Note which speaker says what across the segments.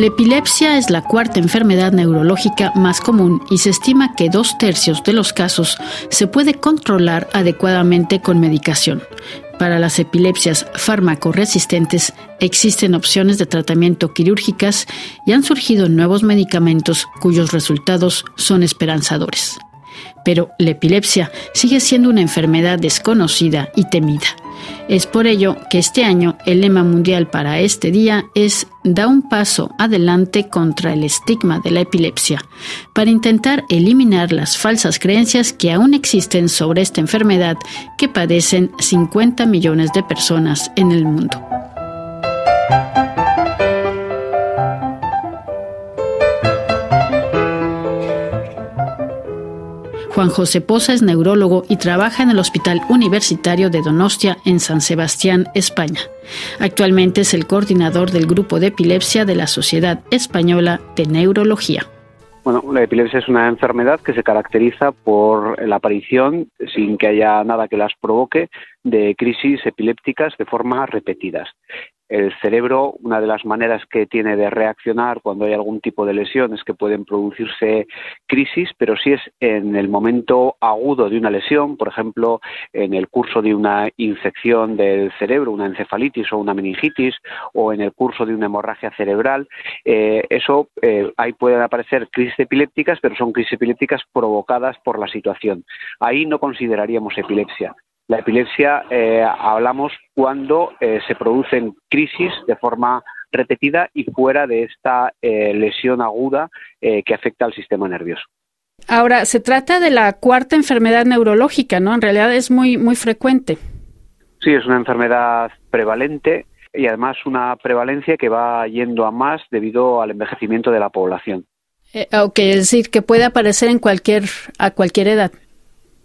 Speaker 1: La epilepsia es la cuarta enfermedad neurológica más común y se estima que dos tercios de los casos se puede controlar adecuadamente con medicación. Para las epilepsias fármaco-resistentes existen opciones de tratamiento quirúrgicas y han surgido nuevos medicamentos cuyos resultados son esperanzadores. Pero la epilepsia sigue siendo una enfermedad desconocida y temida. Es por ello que este año el lema mundial para este día es Da un paso adelante contra el estigma de la epilepsia, para intentar eliminar las falsas creencias que aún existen sobre esta enfermedad que padecen 50 millones de personas en el mundo. Juan José Poza es neurólogo y trabaja en el Hospital Universitario de Donostia en San Sebastián, España. Actualmente es el coordinador del grupo de epilepsia de la Sociedad Española de Neurología.
Speaker 2: Bueno, la epilepsia es una enfermedad que se caracteriza por la aparición, sin que haya nada que las provoque, de crisis epilépticas de forma repetidas el cerebro, una de las maneras que tiene de reaccionar cuando hay algún tipo de lesión es que pueden producirse crisis, pero si es en el momento agudo de una lesión, por ejemplo, en el curso de una infección del cerebro, una encefalitis o una meningitis, o en el curso de una hemorragia cerebral, eh, eso eh, ahí pueden aparecer crisis epilépticas, pero son crisis epilépticas provocadas por la situación. Ahí no consideraríamos epilepsia. La epilepsia eh, hablamos cuando eh, se producen crisis de forma repetida y fuera de esta eh, lesión aguda que afecta al sistema nervioso.
Speaker 1: Ahora, se trata de la cuarta enfermedad neurológica, ¿no? En realidad es muy, muy frecuente.
Speaker 2: Sí, es una enfermedad prevalente y además una prevalencia que va yendo a más debido al envejecimiento de la población.
Speaker 1: ok, es decir, que puede aparecer en cualquier, a cualquier edad.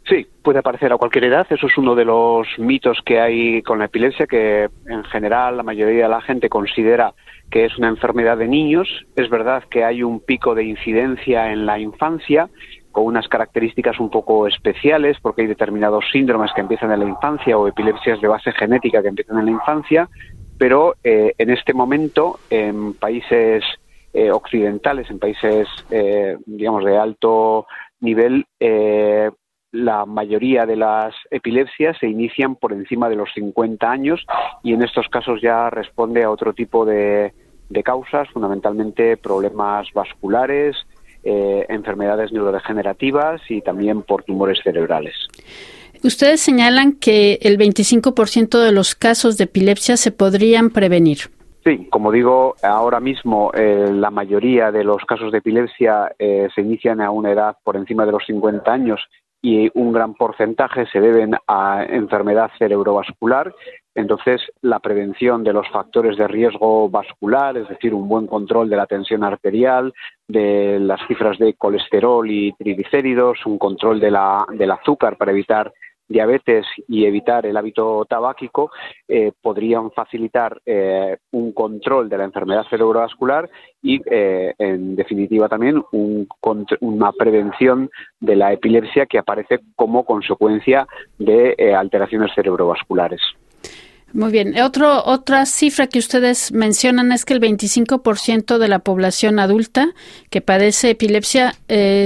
Speaker 2: Sí, puede aparecer a cualquier edad. Eso es uno de los mitos que hay con la epilepsia, que en general la mayoría de la gente considera que es una enfermedad de niños. Es verdad que hay un pico de incidencia en la infancia, con unas características un poco especiales, porque hay determinados síndromes que empiezan en la infancia o epilepsias de base genética que empiezan en la infancia, pero eh, en este momento en países eh, occidentales, en países, eh, digamos, de alto nivel, la mayoría de las epilepsias se inician por encima de los 50 años y en estos casos ya responde a otro tipo de, causas, fundamentalmente problemas vasculares, eh, enfermedades neurodegenerativas y también por tumores cerebrales.
Speaker 1: Ustedes señalan que el 25% de los casos de epilepsia se podrían prevenir.
Speaker 2: Sí, como digo, ahora mismo eh, la mayoría de los casos de epilepsia eh, se inician a una edad por encima de los 50 años y un gran porcentaje se deben a enfermedad cerebrovascular. Entonces, la prevención de los factores de riesgo vascular, es decir, un buen control de la tensión arterial, de las cifras de colesterol y triglicéridos, un control de la, del azúcar para evitar diabetes y evitar el hábito tabáquico eh, podrían facilitar eh, un control de la enfermedad cerebrovascular y, eh, en definitiva, también una prevención de la epilepsia que aparece como consecuencia de alteraciones cerebrovasculares.
Speaker 1: Muy bien. Otro, otra cifra que ustedes mencionan es que el 25% de la población adulta que padece epilepsia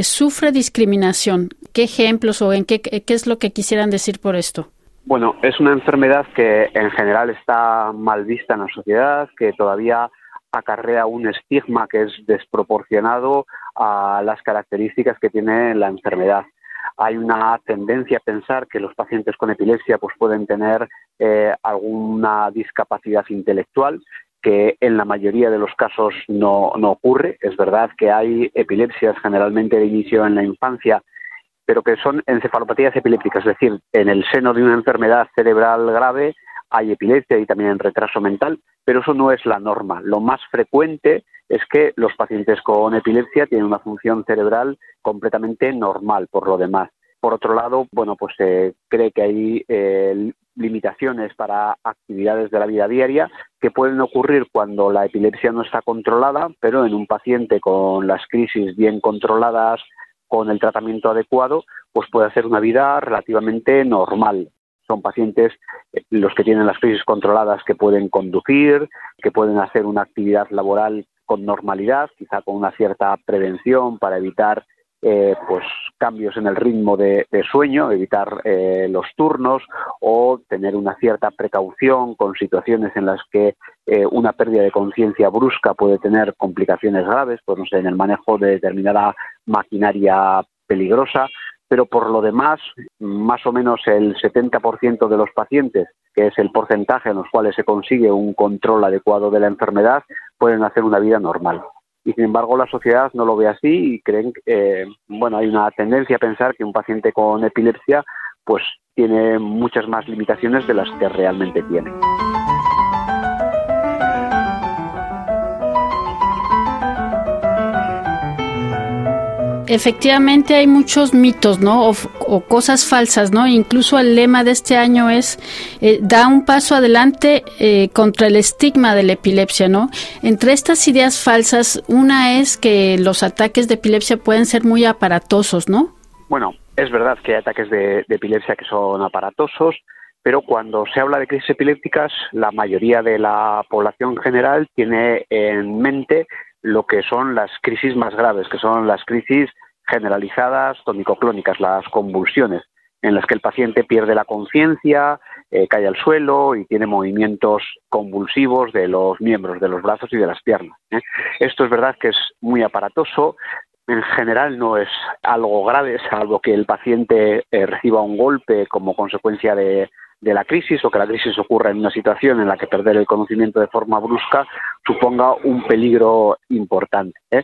Speaker 1: sufre discriminación. ¿Qué ejemplos o en qué, qué es lo que quisieran decir por esto?
Speaker 2: Bueno, es una enfermedad que en general está mal vista en la sociedad, que todavía acarrea un estigma que es desproporcionado a las características que tiene la enfermedad. Hay una tendencia a pensar que los pacientes con epilepsia pues, pueden tener eh, alguna discapacidad intelectual, que en la mayoría de los casos no, no ocurre. Es verdad que hay epilepsias generalmente de inicio en la infancia pero que son encefalopatías epilépticas, es decir, en el seno de una enfermedad cerebral grave hay epilepsia y también retraso mental, pero eso no es la norma. Lo más frecuente es que los pacientes con epilepsia tienen una función cerebral completamente normal por lo demás. Por otro lado, bueno, pues se cree que hay eh, limitaciones para actividades de la vida diaria que pueden ocurrir cuando la epilepsia no está controlada, pero en un paciente con las crisis bien controladas con el tratamiento adecuado, pues puede hacer una vida relativamente normal. Son pacientes eh, los que tienen las crisis controladas que pueden conducir, que pueden hacer una actividad laboral con normalidad, quizá con una cierta prevención para evitar eh, pues cambios en el ritmo de, sueño, evitar eh, los turnos o tener una cierta precaución con situaciones en las que eh, una pérdida de conciencia brusca puede tener complicaciones graves, pues no sé, en el manejo de determinada maquinaria peligrosa, pero por lo demás, más o menos el 70% de los pacientes, que es el porcentaje en los cuales se consigue un control adecuado de la enfermedad, pueden hacer una vida normal y sin embargo la sociedad no lo ve así y creen eh, bueno hay una tendencia a pensar que un paciente con epilepsia pues tiene muchas más limitaciones de las que realmente tiene.
Speaker 1: Efectivamente hay muchos mitos, ¿no? O, cosas falsas, ¿no? Incluso el lema de este año es eh, da un paso adelante eh, contra el estigma de la epilepsia, ¿no? Entre estas ideas falsas, una es que los ataques de epilepsia pueden ser muy aparatosos, ¿no?
Speaker 2: Bueno, es verdad que hay ataques de, de epilepsia que son aparatosos, pero cuando se habla de crisis epilépticas, la mayoría de la población general tiene en mente lo que son las crisis más graves, que son las crisis generalizadas tonicoclónicas, las convulsiones, en las que el paciente pierde la conciencia, eh, cae al suelo y tiene movimientos convulsivos de los miembros, de los brazos y de las piernas. ¿eh? Esto es verdad que es muy aparatoso. En general no es algo grave, salvo que el paciente eh, reciba un golpe como consecuencia de, de la crisis o que la crisis ocurra en una situación en la que perder el conocimiento de forma brusca suponga un peligro importante. ¿eh?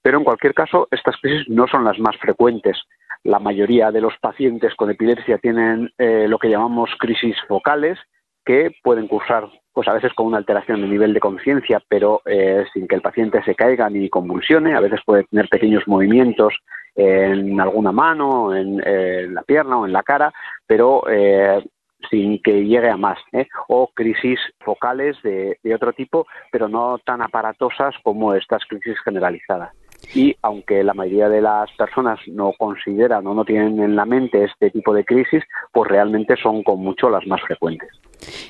Speaker 2: Pero en cualquier caso, estas crisis no son las más frecuentes. La mayoría de los pacientes con epilepsia tienen eh, lo que llamamos crisis focales, que pueden cursar pues a veces con una alteración de nivel de conciencia, pero eh, sin que el paciente se caiga ni convulsione. A veces puede tener pequeños movimientos en alguna mano, en, la pierna o en la cara, pero sin que llegue a más, ¿eh? o crisis focales de, otro tipo, pero no tan aparatosas como estas crisis generalizadas. Y aunque la mayoría de las personas no consideran o no tienen en la mente este tipo de crisis, pues realmente son con mucho las más frecuentes.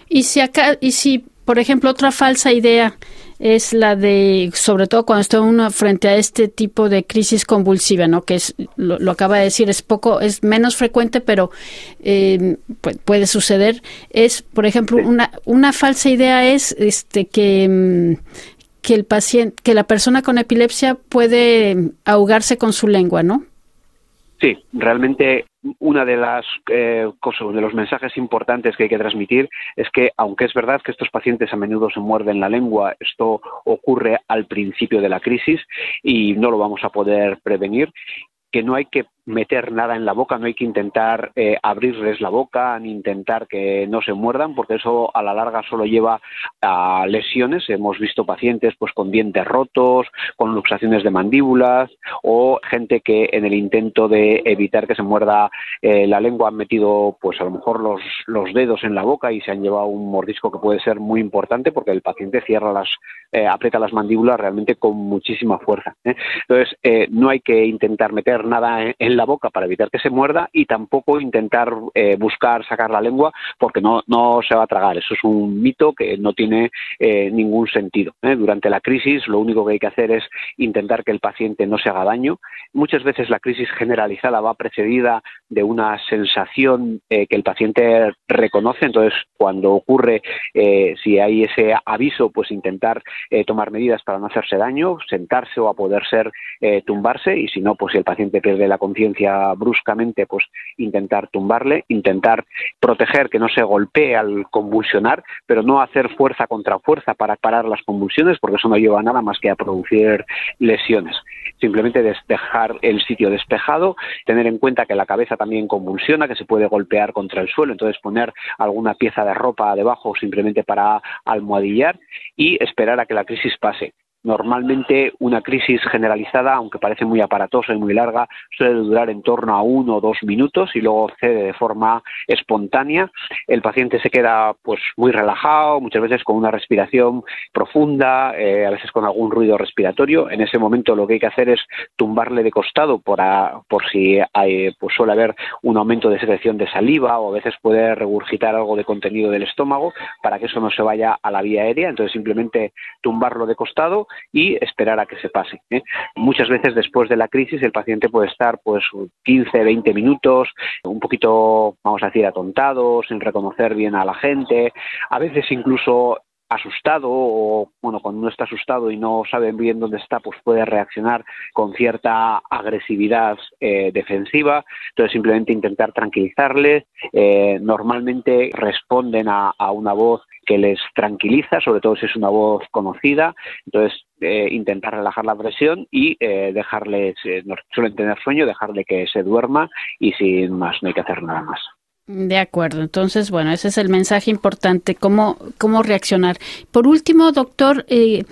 Speaker 1: Y si acá, y si, por ejemplo, otra falsa idea es la de, sobre todo cuando está uno frente a este tipo de crisis convulsiva, ¿no? Que es, lo, acaba de decir, es poco, es menos frecuente, pero eh, puede suceder. Es, por ejemplo, una, una falsa idea es este que mm, que el paciente, que la persona con epilepsia puede ahogarse con su lengua, ¿no?
Speaker 2: Sí, realmente una de las eh, cosas, de los mensajes importantes que hay que transmitir es que, aunque es verdad que estos pacientes a menudo se muerden la lengua, esto ocurre al principio de la crisis y no lo vamos a poder prevenir que no hay que meter nada en la boca, no hay que intentar eh, abrirles la boca ni intentar que no se muerdan, porque eso a la larga solo lleva a lesiones. Hemos visto pacientes pues con dientes rotos, con luxaciones de mandíbulas o gente que en el intento de evitar que se muerda eh, la lengua han metido pues a lo mejor los, los dedos en la boca y se han llevado un mordisco que puede ser muy importante porque el paciente cierra las, eh, aprieta las mandíbulas realmente con muchísima fuerza. Entonces no hay que intentar meter nada en la boca para evitar que se muerda y tampoco intentar eh, buscar sacar la lengua porque no, no se va a tragar. Eso es un mito que no tiene eh, ningún sentido. ¿eh? Durante la crisis lo único que hay que hacer es intentar que el paciente no se haga daño. Muchas veces la crisis generalizada va precedida de una sensación que el paciente reconoce. Entonces, cuando ocurre, si hay ese aviso, pues intentar tomar medidas para no hacerse daño, sentarse o a poder ser tumbarse y si no, pues si el paciente pierde la conciencia bruscamente, pues intentar tumbarle, intentar proteger que no se golpee al convulsionar, pero no hacer fuerza contra fuerza para parar las convulsiones, porque eso no lleva nada más que a producir lesiones. Simplemente dejar el sitio despejado, tener en cuenta que la cabeza también convulsiona, que se puede golpear contra el suelo, entonces poner alguna pieza de ropa debajo simplemente para almohadillar y esperar a que la crisis pase. Normalmente una crisis generalizada, aunque parece muy aparatosa y muy larga, suele durar en torno a uno o dos minutos y luego cede de forma espontánea. El paciente se queda pues muy relajado, muchas veces con una respiración profunda, eh, a veces con algún ruido respiratorio. En ese momento lo que hay que hacer es tumbarle de costado por, por si hay, pues suele haber un aumento de secreción de saliva o a veces puede regurgitar algo de contenido del estómago para que eso no se vaya a la vía aérea. Entonces simplemente tumbarlo de costado y esperar a que se pase. ¿eh? Muchas veces después de la crisis el paciente puede estar pues 15, 20 minutos, un poquito, vamos a decir, atontado, sin reconocer bien a la gente, a veces incluso asustado o bueno cuando uno está asustado y no sabe bien dónde está pues puede reaccionar con cierta agresividad eh, defensiva. Entonces simplemente intentar tranquilizarles. Eh, normalmente responden a, una voz que les tranquiliza sobre todo si es una voz conocida. Entonces eh, intentar relajar la presión y dejarles no suelen tener sueño dejarle que se duerma y sin más no hay que hacer nada más
Speaker 1: de acuerdo. Entonces, bueno, ese es el mensaje importante, cómo, cómo reaccionar. Por último, doctor, eh,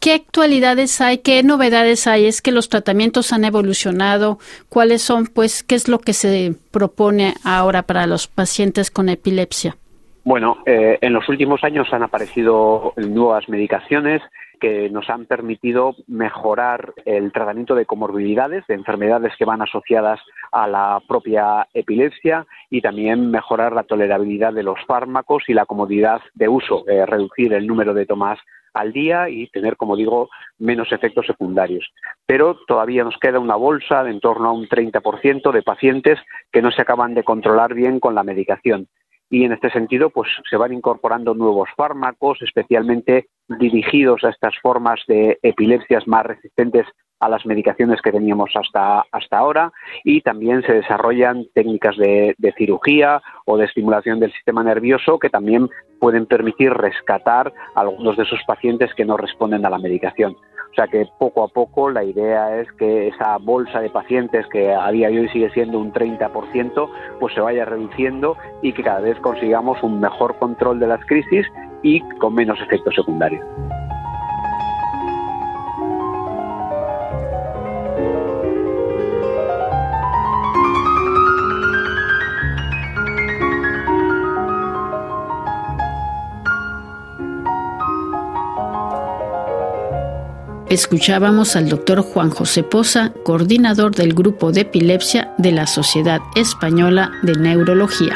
Speaker 1: ¿qué actualidades hay? ¿Qué novedades hay? ¿Es que los tratamientos han evolucionado? ¿Cuáles son, pues, qué es lo que se propone ahora para los pacientes con epilepsia?
Speaker 2: Bueno, eh, en los últimos años han aparecido nuevas medicaciones que nos han permitido mejorar el tratamiento de comorbilidades, de enfermedades que van asociadas a la propia epilepsia y también mejorar la tolerabilidad de los fármacos y la comodidad de uso, eh, reducir el número de tomas al día y tener, como digo, menos efectos secundarios. Pero todavía nos queda una bolsa de en torno a un 30% de pacientes que no se acaban de controlar bien con la medicación y en este sentido pues se van incorporando nuevos fármacos especialmente dirigidos a estas formas de epilepsias más resistentes a las medicaciones que teníamos hasta, hasta ahora y también se desarrollan técnicas de, de, cirugía o de estimulación del sistema nervioso que también pueden permitir rescatar a algunos de esos pacientes que no responden a la medicación. O sea que poco a poco la idea es que esa bolsa de pacientes que a día de hoy sigue siendo un 30%, pues se vaya reduciendo y que cada vez consigamos un mejor control de las crisis y con menos efectos secundarios.
Speaker 1: Escuchábamos al doctor Juan José Poza, coordinador del grupo de epilepsia de la Sociedad Española de Neurología.